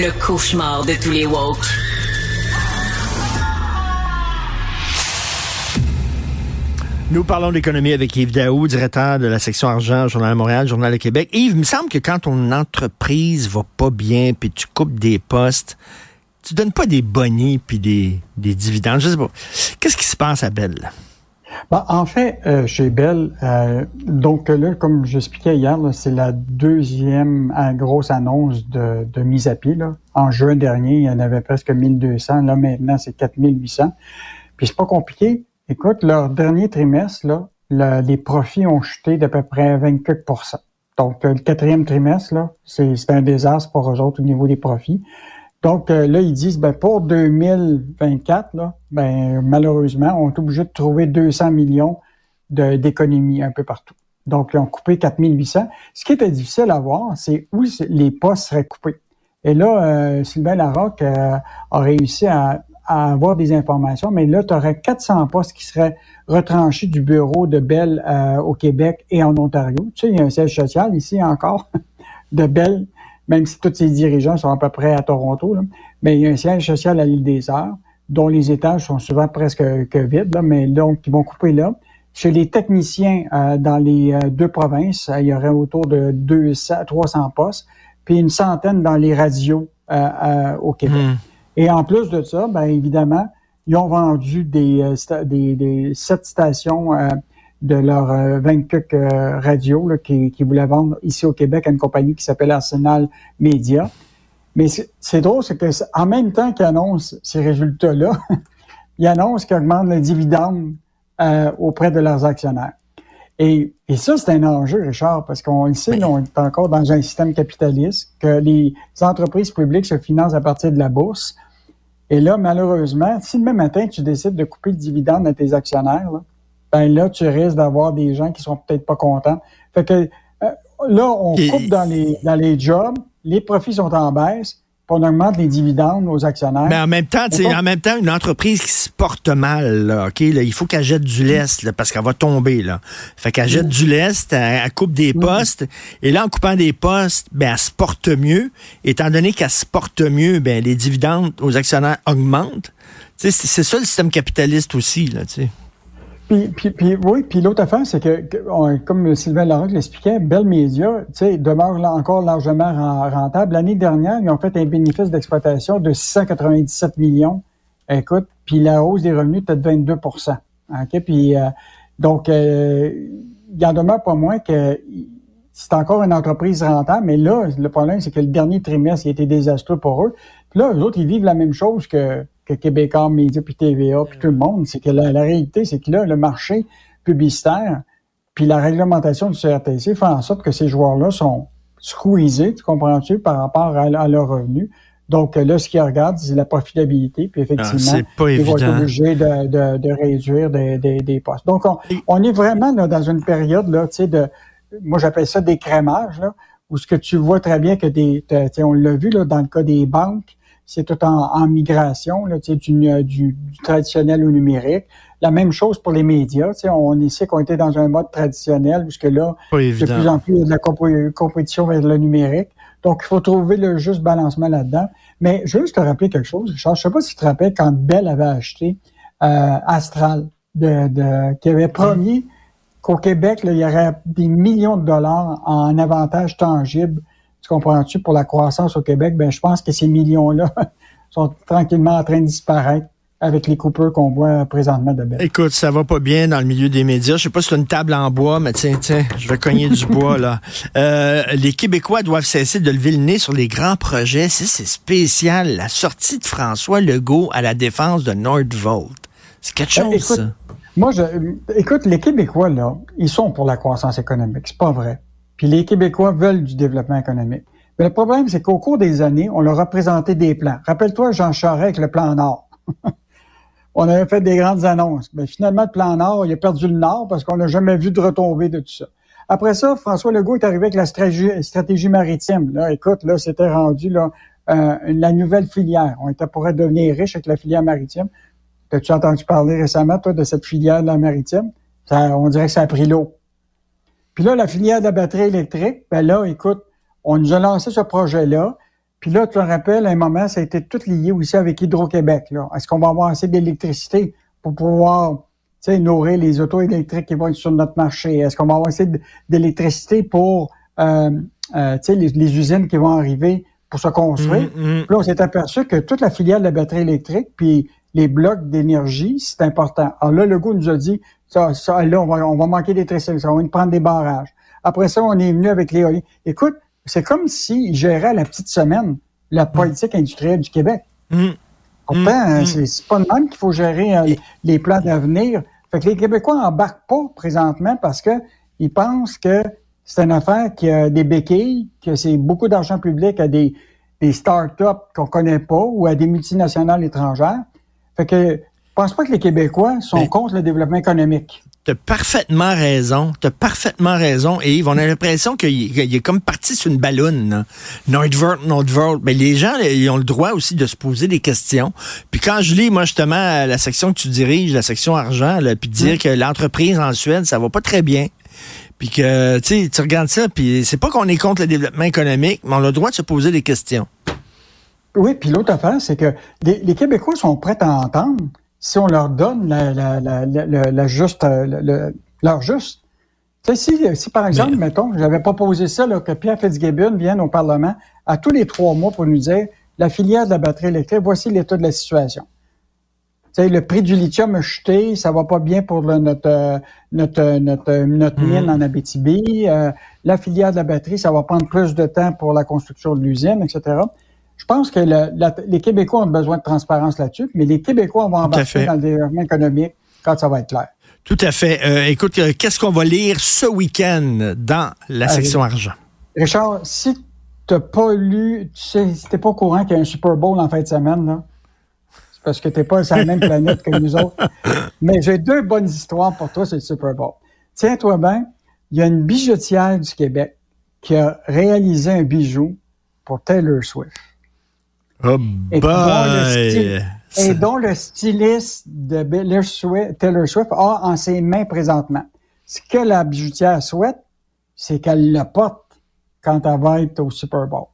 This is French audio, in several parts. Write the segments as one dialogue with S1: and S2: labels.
S1: Le cauchemar de tous les woke.
S2: Nous parlons d'économie avec Yves Daou, directeur de la section argent, Journal de Montréal, Journal de Québec. Yves, il me semble que quand ton entreprise va pas bien, puis tu coupes des postes, tu donnes pas des bonnets puis des, des dividendes. Je sais pas. Qu'est-ce qui se passe à Bell?
S3: Ben, en fait, euh, chez Bell, euh, donc là, comme j'expliquais hier, c'est la deuxième euh, grosse annonce de, de, mise à pied. Là. En juin dernier, il y en avait presque 1200. Là, maintenant, c'est 4800. Puis c'est pas compliqué. Écoute, leur dernier trimestre, là, les profits ont chuté d'à peu près 24% Donc, le quatrième trimestre, là, c'est un désastre pour eux autres au niveau des profits. Donc, euh, là, ils disent, ben, pour 2024, là, ben, malheureusement, on est obligé de trouver 200 millions d'économies un peu partout. Donc, ils ont coupé 4800. Ce qui était difficile à voir, c'est où les postes seraient coupés. Et là, euh, Sylvain Larocque euh, a réussi à à avoir des informations, mais là, tu aurais 400 postes qui seraient retranchés du bureau de Bell euh, au Québec et en Ontario. Tu sais, il y a un siège social ici encore de Bell, même si tous ses dirigeants sont à peu près à Toronto, mais il y a un siège social à l'île des Arts, dont les étages sont souvent presque que vides, là, mais donc ils vont couper là. Chez les techniciens euh, dans les euh, deux provinces, il y aurait autour de 200, 300 postes, puis une centaine dans les radios au Québec. Hmm. Et en plus de ça, bien évidemment, ils ont vendu des, euh, des, des sept stations euh, de leur euh, 24 euh, radio qui, qui voulaient vendre ici au Québec à une compagnie qui s'appelle Arsenal Media. Mais c'est drôle, c'est que en même temps qu'ils annoncent ces résultats-là, ils annoncent qu'ils augmentent le dividende auprès de leurs actionnaires. Et, et ça, c'est un enjeu, Richard, parce qu'on le sait, on est encore dans un système capitaliste, que les entreprises publiques se financent à partir de la bourse. Et là, malheureusement, si le même matin, tu décides de couper le dividende à tes actionnaires, là, ben là, tu risques d'avoir des gens qui sont peut-être pas contents. Fait que euh, là, on coupe dans les, dans les jobs, les profits sont en baisse, on augmente les dividendes aux actionnaires.
S2: Mais en même temps, en même temps, une entreprise qui se porte mal, là, OK, là, il faut qu'elle jette du lest là, parce qu'elle va tomber. Là. Fait qu'elle jette du lest, elle, coupe des postes. Et là, en coupant des postes, ben, elle se porte mieux. Étant donné qu'elle se porte mieux, ben, les dividendes aux actionnaires augmentent. C'est ça le système capitaliste aussi. Là, sais.
S3: Puis, puis, puis, oui, puis l'autre affaire, c'est que, comme Sylvain Larocque l'expliquait, Bell Media, demeure là encore largement rentable. L'année dernière, ils ont fait un bénéfice d'exploitation de 697 millions. Écoute, puis la hausse des revenus était de 22 OK? Puis, euh, donc, euh, il en demeure pas moins que c'est encore une entreprise rentable, mais là, le problème, c'est que le dernier trimestre, il a été désastreux pour eux. Puis là, eux autres, ils vivent la même chose que que Québécois Média, puis TVA, puis tout le monde. C'est que la, réalité, c'est que là, le marché publicitaire, puis la réglementation du CRTC fait en sorte que ces joueurs-là sont squeezés, tu comprends-tu, par rapport à, leurs revenus. Donc là, ce qu'ils regardent, c'est la profitabilité, puis effectivement,
S2: ah, ils vont être
S3: obligés de, réduire des, postes. Donc, on, est vraiment dans une période, là, tu sais, de, moi j'appelle ça des crémages, là, où ce que tu vois très bien que des, on l'a vu là, dans le cas des banques, c'est tout en, migration, là, du, du, du, traditionnel au numérique. La même chose pour les médias. On ici qu'on était dans un mode traditionnel, puisque là, de plus en plus, il y a de la compétition vers le numérique. Donc, il faut trouver le juste balancement là-dedans. Mais juste te rappeler quelque chose, Richard. Je sais pas si tu te rappelles quand Bell avait acheté euh, Astral, de, de, qui avait promis qu'au Québec, là, il y aurait des millions de dollars en avantages tangibles tu comprends-tu, pour la croissance au Québec, ben, je pense que ces millions-là sont tranquillement en train de disparaître avec les coupeurs qu'on voit présentement de Bell.
S2: Écoute, ça va pas bien dans le milieu des médias. Je sais pas si c'est une table en bois, mais tiens, tiens, je vais cogner du bois, là. Euh, les Québécois doivent cesser de lever le nez sur les grands projets. C'est spécial. La sortie de François Legault à la défense de Nordvolt. C'est quelque ben, chose,
S3: Moi, je, écoute, les Québécois, là, ils sont pour la croissance économique. C'est pas vrai. Puis les Québécois veulent du développement économique. Mais le problème, c'est qu'au cours des années, on leur a présenté des plans. Rappelle-toi Jean Charest avec le plan Nord. on avait fait des grandes annonces. Mais finalement, le plan Nord, il a perdu le Nord parce qu'on n'a jamais vu de retombée de tout ça. Après ça, François Legault est arrivé avec la stratégie, maritime. Là, écoute, là, c'était rendu là, euh, la nouvelle filière. On était pourrait devenir riche avec la filière maritime. As-tu entendu parler récemment, toi, de cette filière de la maritime? on dirait que ça a pris l'eau. Puis là, la filière de la batterie électrique, ben là, écoute, on nous a lancé ce projet-là. Puis là, tu te rappelles, à un moment, ça a été tout lié aussi avec Hydro-Québec. Est-ce qu'on va avoir assez d'électricité pour pouvoir nourrir les autos électriques qui vont être sur notre marché? Est-ce qu'on va avoir assez d'électricité pour euh, euh, les, les, usines qui vont arriver pour se construire? Mm, mm. Puis là, on s'est aperçu que toute la filière de la batterie électrique, puis les blocs d'énergie, c'est important. Alors là, le goût nous a dit, ça, ça là, on va, on va manquer d'électricité, on va prendre des barrages. Après ça, on est venu avec l'éolien. Écoute, c'est comme s'ils géraient la petite semaine la mm. politique industrielle du Québec. Mmh. Pourtant, c'est pas de même qu'il faut gérer euh, les plans d'avenir. Fait que les Québécois n'embarquent pas présentement parce que ils pensent que c'est une affaire qui a des béquilles, que c'est beaucoup d'argent public à des, des start-up qu'on connaît pas ou à des multinationales étrangères. Fait que pense pas que les Québécois sont contre le développement économique?
S2: T'as parfaitement raison. T'as parfaitement raison. Et Yves, on a l'impression qu'il est comme parti sur une ballonne. Nordvolt, Nordvolt. Mais les gens, ils ont le droit aussi de se poser des questions. Puis quand je lis, moi, justement, la section que tu diriges, la section argent, là, puis dire que l'entreprise en Suède, ça va pas très bien. Puis que, tu sais, tu regardes ça, puis c'est pas qu'on est contre le développement économique, mais on a le droit de se poser des questions.
S3: Oui, puis l'autre affaire, c'est que les, Québécois sont prêts à entendre si on leur donne la, la, la, la juste, euh, leur juste. Tu sais, si, si par exemple, mettons, j'avais proposé ça, là, que Pierre Fitzgibbon vienne au Parlement à tous les trois mois pour nous dire la filière de la batterie électrique, voici l'état de la situation. Tu sais, le prix du lithium a chuté, ça va pas bien pour notre, notre, notre, notre mine mm. en Abitibi. Euh, la filière de la batterie, ça va prendre plus de temps pour la construction de l'usine, etc. Je pense que les Québécois ont besoin de transparence là-dessus, mais les Québécois vont embarquer dans le développement économique quand ça va être clair.
S2: Tout à fait. Euh, écoute, euh, qu'est-ce qu'on va lire ce week-end dans la section argent?
S3: Richard, si tu n'as pas lu, tu sais, si t'es pas au courant qu'il y a un Super Bowl en fin de semaine, là, c'est parce que tu n'es pas sur la même planète que nous autres. Mais j'ai deux bonnes histoires pour toi sur le Super Bowl. Tiens-toi bien, il y a une bijoutière du Québec qui a réalisé un bijou pour Taylor Swift.
S2: Oh et, dont
S3: le et dont le styliste de Taylor Swift, a en ses mains présentement. Ce que la bijoutière souhaite, c'est qu'elle le porte quand elle va être au Super Bowl.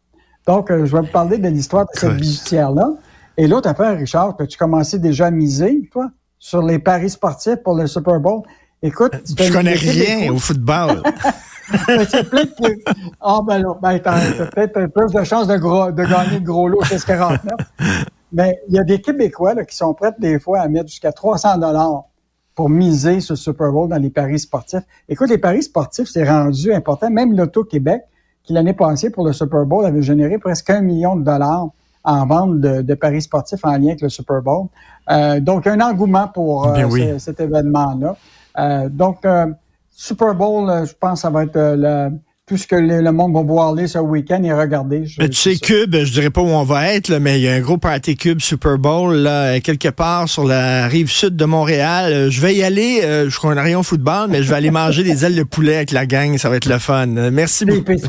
S3: Donc, euh, je vais vous parler de l'histoire de cette bijoutière-là. Et l'autre affaire, Richard, as-tu commencé déjà à miser, toi, sur les paris sportifs pour le Super Bowl? Écoute,
S2: je connais rien au football.
S3: c'est de... Ah, ben là, ben, t'as, peut-être plus de chances de, de gagner le gros lot 6,49. Mais il y a des Québécois là, qui sont prêts des fois à mettre jusqu'à 300 dollars pour miser sur le Super Bowl dans les paris sportifs. Écoute, les paris sportifs, c'est rendu important. Même l'Auto-Québec, qui l'année passée pour le Super Bowl avait généré presque un million de dollars en vente de, paris sportifs en lien avec le Super Bowl. Euh, donc, un engouement pour euh, cet événement-là. Euh, donc, euh, Super Bowl, euh, je pense ça va être euh, tout ce que le, monde va voir aller ce week-end et regarder.
S2: tu sais, Cube, je dirais pas où on va être, mais il y a un gros party Cube Super Bowl là, quelque part sur la rive sud de Montréal. Euh, je vais y aller, je crois un rayon football, mais je vais aller manger des ailes de poulet avec la gang, ça va être le fun. Merci beaucoup.
S3: Puis,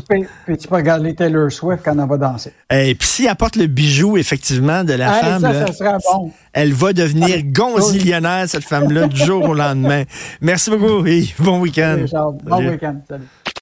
S3: tu peux regarder Taylor Swift quand elle va danser.
S2: Et puis s'il apporte le bijou, effectivement, de la femme,
S3: ça, ça sera bon.
S2: elle va devenir gonzillionnaire, cette femme-là, du jour au lendemain. Merci beaucoup et bon week-end.
S3: Bon week-end. Salut.